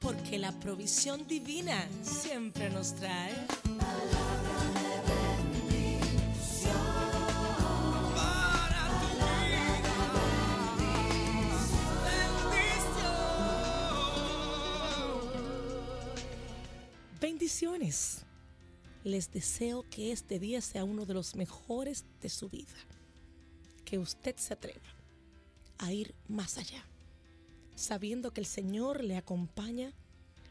porque la provisión divina siempre nos trae. Bendiciones. Les deseo que este día sea uno de los mejores de su vida. Que usted se atreva a ir más allá, sabiendo que el Señor le acompaña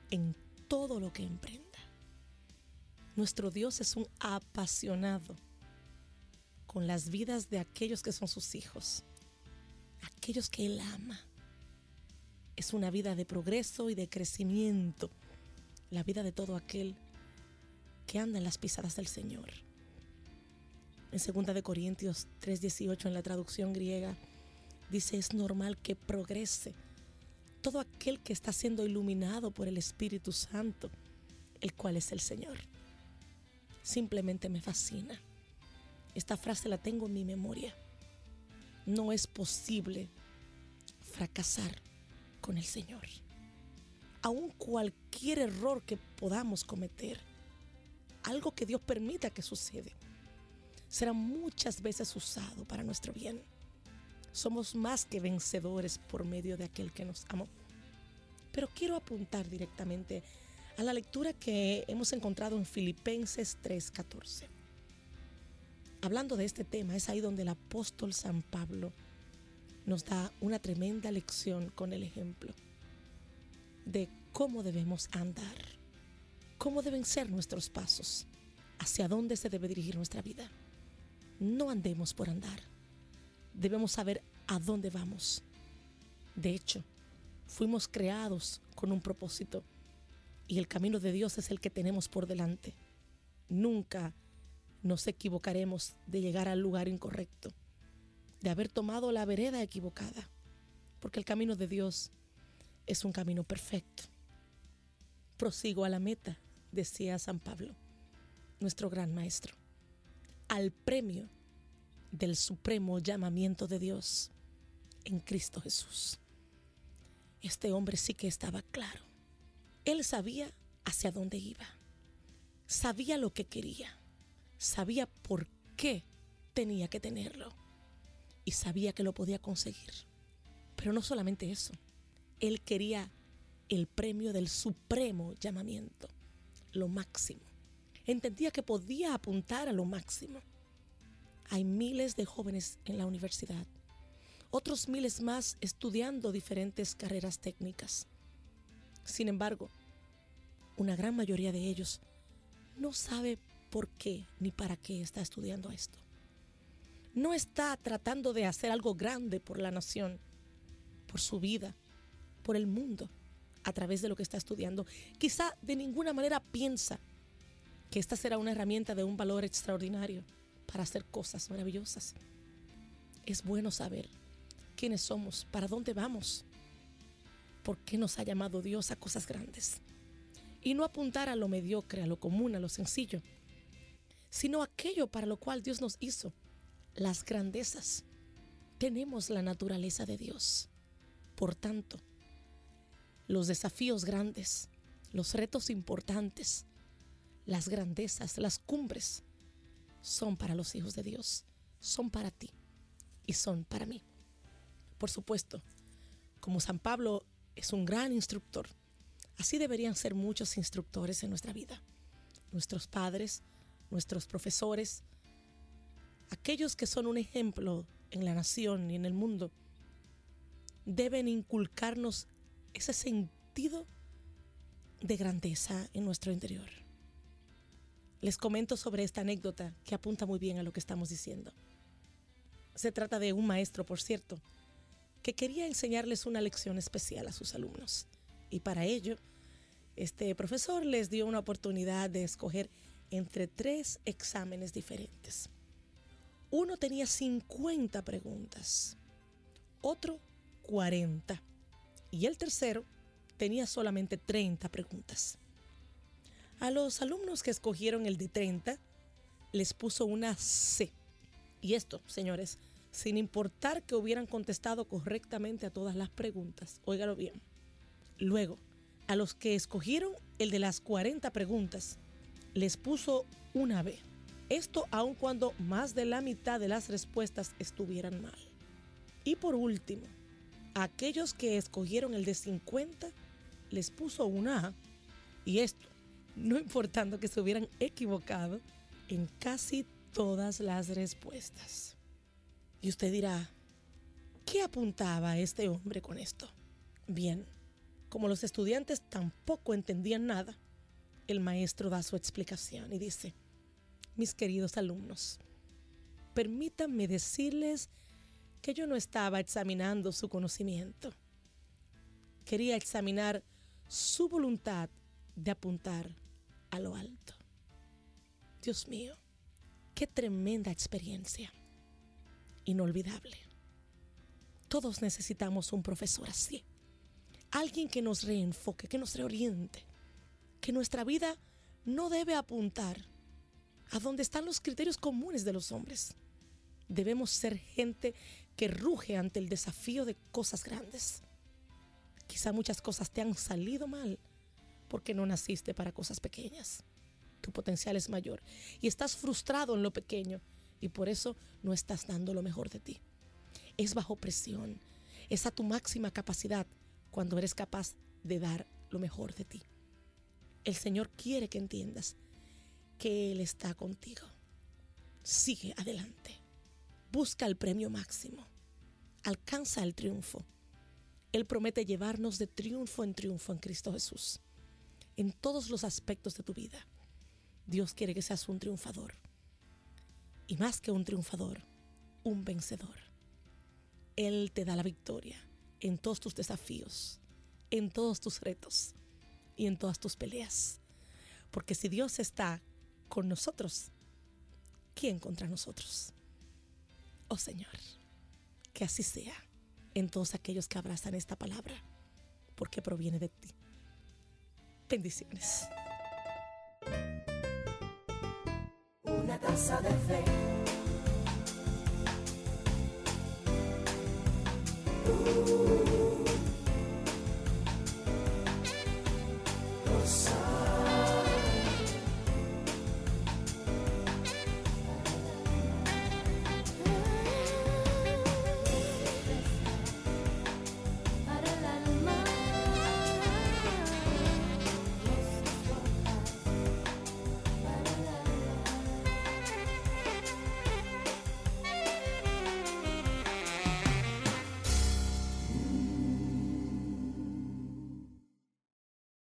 en todo lo que emprenda. Nuestro Dios es un apasionado con las vidas de aquellos que son sus hijos, aquellos que Él ama. Es una vida de progreso y de crecimiento, la vida de todo aquel que anda en las pisadas del Señor. En 2 de Corintios 3:18 en la traducción griega dice, es normal que progrese todo aquel que está siendo iluminado por el Espíritu Santo, el cual es el Señor. Simplemente me fascina. Esta frase la tengo en mi memoria. No es posible fracasar con el Señor. Aun cualquier error que podamos cometer, algo que Dios permita que sucede, será muchas veces usado para nuestro bien. Somos más que vencedores por medio de aquel que nos amó. Pero quiero apuntar directamente a la lectura que hemos encontrado en Filipenses 3:14. Hablando de este tema, es ahí donde el apóstol San Pablo nos da una tremenda lección con el ejemplo de cómo debemos andar, cómo deben ser nuestros pasos, hacia dónde se debe dirigir nuestra vida. No andemos por andar. Debemos saber a dónde vamos. De hecho, fuimos creados con un propósito y el camino de Dios es el que tenemos por delante. Nunca nos equivocaremos de llegar al lugar incorrecto, de haber tomado la vereda equivocada, porque el camino de Dios es un camino perfecto. Prosigo a la meta, decía San Pablo, nuestro gran maestro, al premio del supremo llamamiento de Dios en Cristo Jesús. Este hombre sí que estaba claro. Él sabía hacia dónde iba, sabía lo que quería, sabía por qué tenía que tenerlo y sabía que lo podía conseguir. Pero no solamente eso, él quería el premio del supremo llamamiento, lo máximo. Entendía que podía apuntar a lo máximo. Hay miles de jóvenes en la universidad, otros miles más estudiando diferentes carreras técnicas. Sin embargo, una gran mayoría de ellos no sabe por qué ni para qué está estudiando esto. No está tratando de hacer algo grande por la nación, por su vida, por el mundo, a través de lo que está estudiando. Quizá de ninguna manera piensa que esta será una herramienta de un valor extraordinario para hacer cosas maravillosas. Es bueno saber quiénes somos, para dónde vamos, por qué nos ha llamado Dios a cosas grandes. Y no apuntar a lo mediocre, a lo común, a lo sencillo, sino aquello para lo cual Dios nos hizo, las grandezas. Tenemos la naturaleza de Dios. Por tanto, los desafíos grandes, los retos importantes, las grandezas, las cumbres, son para los hijos de Dios, son para ti y son para mí. Por supuesto, como San Pablo es un gran instructor, así deberían ser muchos instructores en nuestra vida. Nuestros padres, nuestros profesores, aquellos que son un ejemplo en la nación y en el mundo, deben inculcarnos ese sentido de grandeza en nuestro interior. Les comento sobre esta anécdota que apunta muy bien a lo que estamos diciendo. Se trata de un maestro, por cierto, que quería enseñarles una lección especial a sus alumnos. Y para ello, este profesor les dio una oportunidad de escoger entre tres exámenes diferentes. Uno tenía 50 preguntas, otro 40 y el tercero tenía solamente 30 preguntas. A los alumnos que escogieron el de 30 les puso una C. Y esto, señores, sin importar que hubieran contestado correctamente a todas las preguntas. Óigalo bien. Luego, A los que escogieron el de las 40 preguntas, les puso una B. Esto aun cuando más de la mitad de las respuestas estuvieran mal. Y por último, aquellos que escogieron el de 50, les puso una A. Y esto, no importando que se hubieran equivocado en casi todas las respuestas. Y usted dirá, ¿qué apuntaba este hombre con esto? Bien, como los estudiantes tampoco entendían nada, el maestro da su explicación y dice, mis queridos alumnos, permítanme decirles que yo no estaba examinando su conocimiento. Quería examinar su voluntad de apuntar a lo alto. Dios mío, qué tremenda experiencia. Inolvidable. Todos necesitamos un profesor así. Alguien que nos reenfoque, que nos reoriente. Que nuestra vida no debe apuntar a donde están los criterios comunes de los hombres. Debemos ser gente que ruge ante el desafío de cosas grandes. Quizá muchas cosas te han salido mal porque no naciste para cosas pequeñas. Tu potencial es mayor y estás frustrado en lo pequeño y por eso no estás dando lo mejor de ti. Es bajo presión, es a tu máxima capacidad cuando eres capaz de dar lo mejor de ti. El Señor quiere que entiendas que Él está contigo. Sigue adelante. Busca el premio máximo. Alcanza el triunfo. Él promete llevarnos de triunfo en triunfo en Cristo Jesús. En todos los aspectos de tu vida. Dios quiere que seas un triunfador. Y más que un triunfador, un vencedor. Él te da la victoria en todos tus desafíos, en todos tus retos y en todas tus peleas. Porque si Dios está con nosotros, ¿quién contra nosotros? Oh Señor, que así sea en todos aquellos que abrazan esta palabra, porque proviene de ti. Bendiciones. Una taza de fe.